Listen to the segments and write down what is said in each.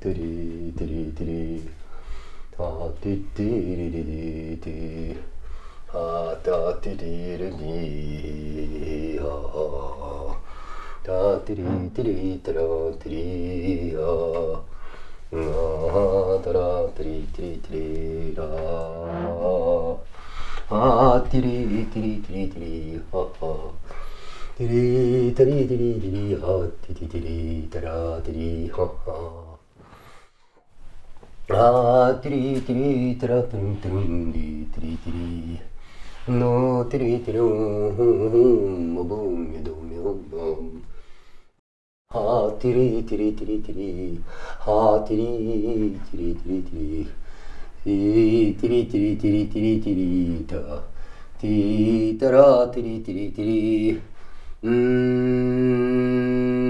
tiri tiri tiri ta ti tiri tiri ti ha ta tiri ni ha ta tiri tiri tra tiri ha ha ta ra tiri tiri tiri ra ha tiri tiri tiri tiri ha ha Diri, diri, diri, diri, ha, diri, diri, dara, diri, ha, ha. Pra tri tri tra pum tum di tri tri No tri tri um um um um um Ha tri tri tri tri Ha tri tri tri tri Ti tri tri tri tri tri ta Ti tra tri tri tri Mmm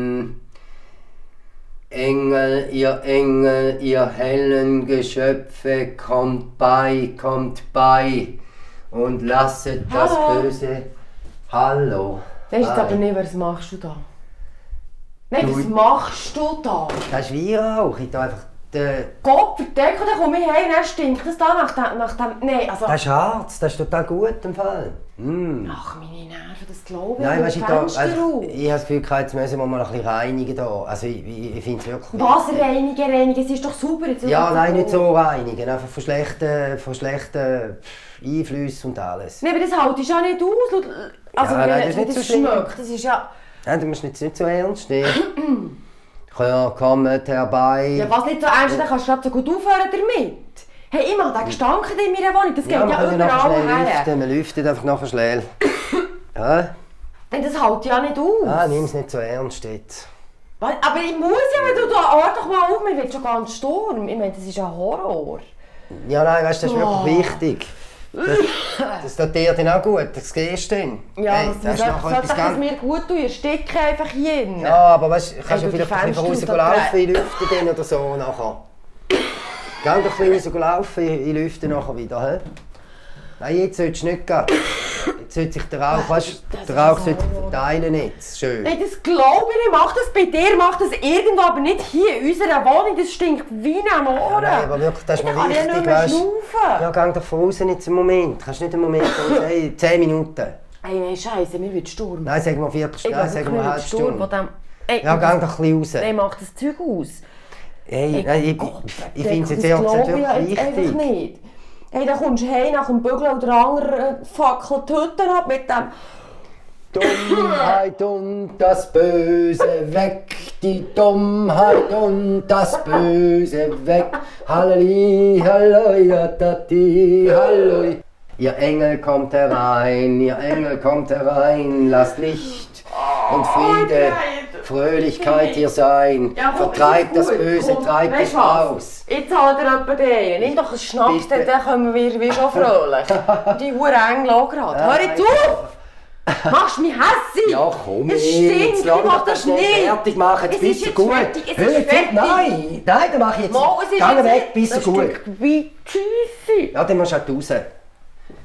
Engel, ihr Engel, ihr hellen Geschöpfe, kommt bei, kommt bei und lasset das Hallo. Böse. Hallo. Hi. du aber nicht, was machst du da? Nein, Du- was machst du da? Das ist Weihrauch. Ich tue einfach den... Gott verdeck, dann komme ich heim, dann stinkt das da nach dem... Nach dem nein, also... Das ist Harz, das ist total gut im Fall. Mm. Ach, meine Nerven, das glaube ich Nein, weißt ich, da, also, ich habe das Gefühl, jetzt müssen wir mal ein bisschen reinigen. Da. Also ich, ich, ich finde es wirklich... Was reinigen, reinigen, es ist doch super. Jetzt Ja, nein, nicht so reinigen. Einfach von schlechten, von schlechten Einflüssen und alles. Nein, aber das ich ja nicht aus. Also, Ja, nein, das ist nicht das so schmeckt, das ist ja... Ja, du musst jetzt nicht so ernst nehmen. Ja, kommt herbei. Ja, was nicht so ernst, dann kannst du gerade so gut aufhören damit. Hey, ich mache den Gestank in meiner Wohnung, das geht ja, ja, überall her. lüften. Wir lüften einfach nachher schnell. Ja? Nein, das ich ja nicht aus. Ah, nimm es nicht so ernst jetzt. Aber ich muss ja, wenn du da hör doch mal auf, mir wird schon ganz Sturm. Ich meine, das ist ja Horror. Ja, nein, weißt du, das ist Oh. wirklich wichtig. Das, das tut dir dann auch gut, das siehst du dann. Ja, Hey, das, das ist etwas es ganz... mir gut tun. Ich stecke einfach hier drin. Ja, aber weißt, du, kannst Hey, du du, vielleicht ein bisschen rauslaufen in die Lüfte dann oder so nachher. Geh doch ein bisschen rauslaufen in die Lüfte nachher wieder, hä? Nein, jetzt solltest du nicht gehen. Sollte sich der Rauch, weißt der Rauch so. sollte sich verteilen jetzt. Schön. Nein, das glaube ich nicht. Mach das bei dir, mach das irgendwo, aber nicht hier in unserer Wohnung. Das stinkt wie am Ohren. Nein, aber wirklich, das ist mir ich ja wichtig, nicht mehr weißt du. Ja, geh doch von außen jetzt einen Moment. Kannst nicht einen Moment raus. Hey, 10 Minuten. Ey, nein, Scheiße, mir wird Sturm. Nein, sagen wir Viertelstunde, nein, sagen wir eine halbe Sturm. Ey, Ja, geh doch ein bisschen raus. Nein, mach das Zeug aus. Hey, Ey, nein, ich, Gott, ich finde es jetzt ehrlich gesagt ich ja wirklich jetzt einfach wichtig. nicht. Hey, dann kommst du heim nach dem Bügeln oder anderen Fackel die Hütte ab mit dem... Dummheit und das Böse weg, die Dummheit und das Böse weg. Halleluja, halleluja, tati, halleluja. Ihr Engel kommt herein, ihr Engel kommt herein, lasst Licht und Friede. Fröhlichkeit hier sein. Ja, Vertreibt das. Böse, Komm, treibt es aus. Jetzt hat er jemanden den. Nimm doch einen Schnaps, dann, kommen wir wie schon fröhlich. Die Hure Engel auch gerade. Hör jetzt auf! Machst du mich hässig? Ja, komm Es stinkt, ich mach das nicht. fertig machen, jetzt Es bist ist du gut. fertig, es Hör jetzt. Nein, nein, dann mach ich jetzt. Mal, es ist Geh weg, bist du das gut. wie Scheisse. Ja, dann musst du halt raus.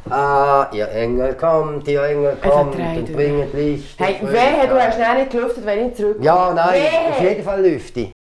Ah, ihr Engel kommt, ihr Engel kommt und bringt Licht. Hey, wehe, du hast nicht gelüftet, wenn ich zurück. Ja, nein, Wehe. auf jeden Fall lüfte.